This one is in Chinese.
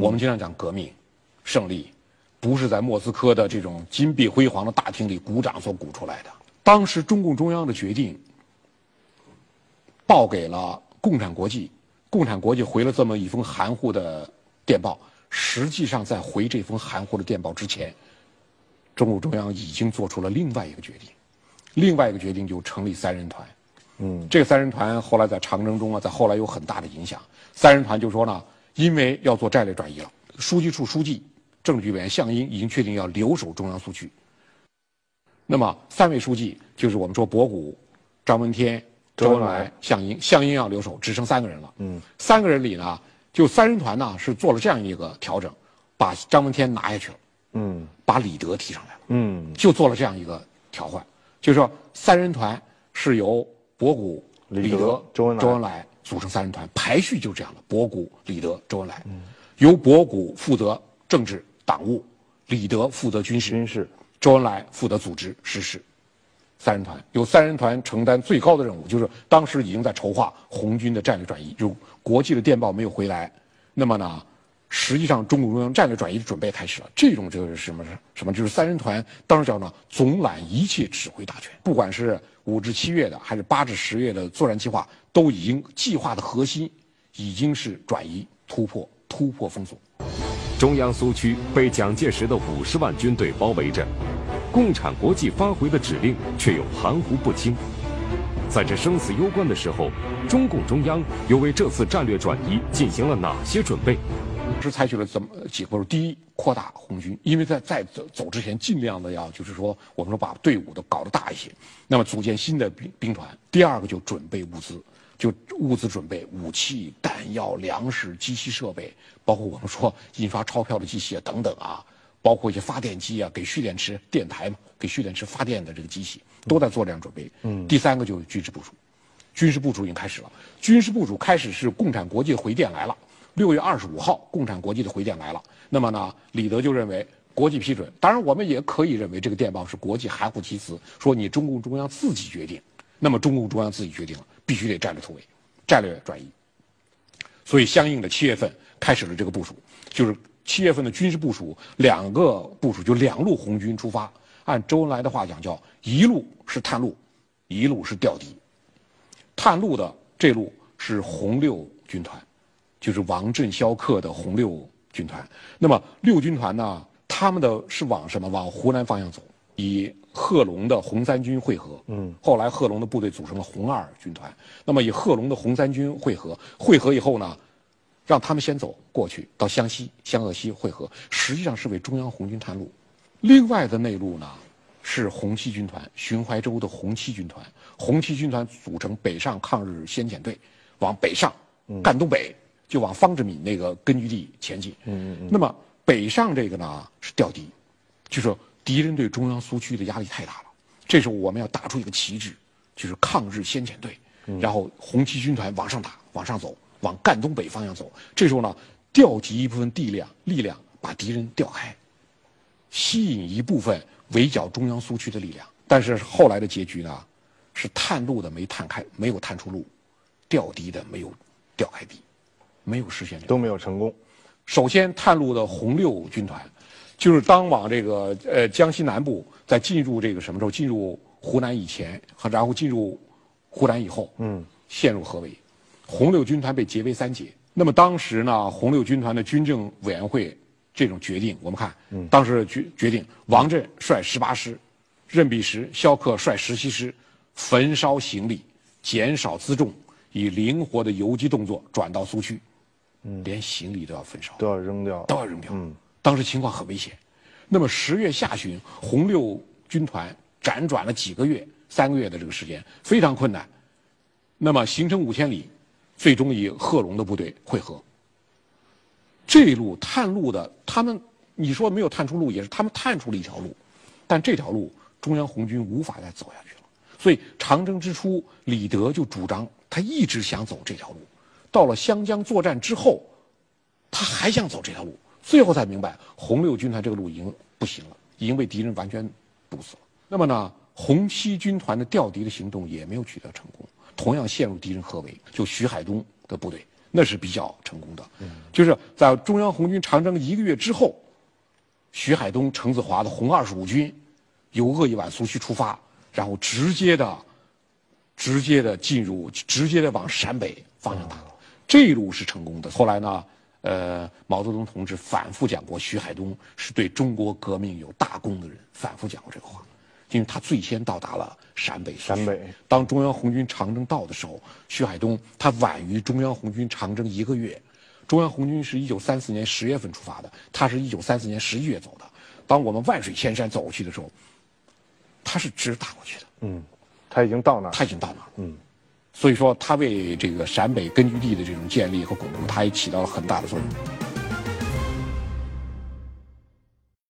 我们经常讲革命胜利，不是在莫斯科的这种金碧辉煌的大厅里鼓掌所鼓出来的。当时中共中央的决定报给了共产国际，共产国际回了这么一封含糊的电报。实际上，在回这封含糊的电报之前，中共中央已经做出了另外一个决定，另外一个决定就成立三人团。嗯，这个三人团后来在长征中啊，在后来有很大的影响。三人团就说呢，因为要做战略转移了，书记处书记、政治局委员项英已经确定要留守中央苏区。那么三位书记就是我们说博古、张闻天、周恩来、项英，项英要留守，只剩三个人了。嗯，三个人里呢。就三人团呢是做了这样一个调整，把张闻天拿下去了，嗯，把李德提上来了，嗯，就做了这样一个调换，就是说三人团是由博古、李德、周恩来组成三人团，排序就这样的：博古、李德、周恩来，由博古负责政治党务，李德负责军事，军事，周恩来负责组织实施。三人团由三人团承担最高的任务，就是当时已经在筹划红军的战略转移，就国际的电报没有回来，那么呢，实际上中共中央战略转移的准备开始了。这种就是什么什么，就是三人团当时叫呢，总揽一切指挥大权，不管是五至七月的，还是八至十月的作战计划，都已经计划的核心已经是转移、突破、突破封锁。中央苏区被蒋介石的五十万军队包围着。共产国际发回的指令却又含糊不清，在这生死攸关的时候，中共中央又为这次战略转移进行了哪些准备？是采取了怎么几个步骤？第一，扩大红军，因为在在走走之前，尽量的要就是说，我们说把队伍都搞得大一些，那么组建新的兵兵团。第二个就准备物资，就物资准备，武器、弹药、粮食、机器设备，包括我们说印刷钞票的机器啊等等啊。包括一些发电机啊，给蓄电池、电台嘛，给蓄电池发电的这个机器，都在做这样准备。嗯，第三个就是军事部署，军事部署已经开始了。军事部署开始是共产国际回电来了，六月二十五号，共产国际的回电来了。那么呢，李德就认为国际批准，当然我们也可以认为这个电报是国际含糊其辞，说你中共中央自己决定。那么中共中央自己决定了，必须得战略突围，战略转移。所以相应的七月份开始了这个部署，就是。七月份的军事部署，两个部署就两路红军出发。按周恩来的话讲，叫一路是探路，一路是调敌。探路的这路是红六军团，就是王震、萧克的红六军团。那么六军团呢，他们的是往什么？往湖南方向走，以贺龙的红三军会合。嗯。后来贺龙的部队组成了红二军团。那么以贺龙的红三军会合，会合以后呢？让他们先走过去，到湘西、湘鄂西会合，实际上是为中央红军探路。另外的内陆呢，是红七军团，寻淮州的红七军团。红七军团组成北上抗日先遣队，往北上赣东北，就往方志敏那个根据地前进。嗯嗯。那么北上这个呢是调敌，就说敌人对中央苏区的压力太大了。这时候我们要打出一个旗帜，就是抗日先遣队，然后红七军团往上打，往上走。往赣东北方向走，这时候呢，调集一部分力量，力量把敌人调开，吸引一部分围剿中央苏区的力量。但是后来的结局呢，是探路的没探开，没有探出路；调敌的没有调开敌，没有实现，都没有成功。首先探路的红六军团，就是当往这个呃江西南部在进入这个什么时候进入湖南以前，和然后进入湖南以后，嗯，陷入合围。红六军团被截为三截。那么当时呢，红六军团的军政委员会这种决定，我们看，当时决决定，王震率十八师，任弼时、萧克率十七师，焚烧行李，减少辎重，以灵活的游击动作转到苏区，连行李都要焚烧，都要扔掉，都要扔掉。嗯当时情况很危险。那么十月下旬，红六军团辗转了几个月、三个月的这个时间，非常困难。那么行程五千里。最终以贺龙的部队会合。这一路探路的，他们你说没有探出路，也是他们探出了一条路，但这条路中央红军无法再走下去了。所以长征之初，李德就主张他一直想走这条路，到了湘江作战之后，他还想走这条路，最后才明白红六军团这个路已经不行了，已经被敌人完全堵死了。那么呢，红七军团的调敌的行动也没有取得成功。同样陷入敌人合围，就徐海东的部队那是比较成功的。就是在中央红军长征一个月之后，徐海东、程子华的红二十五军由鄂豫皖苏区出发，然后直接的、直接的进入，直接的往陕北方向打，这一路是成功的。后来呢，呃，毛泽东同志反复讲过，徐海东是对中国革命有大功的人，反复讲过这个话。因为他最先到达了陕北。陕北。当中央红军长征到的时候，徐海东他晚于中央红军长征一个月。中央红军是一九三四年十月份出发的，他是一九三四年十一月走的。当我们万水千山走过去的时候，他是直打过去的。嗯，他已经到那儿。他已经到那儿。嗯，所以说他为这个陕北根据地的这种建立和巩固，他也起到了很大的作用。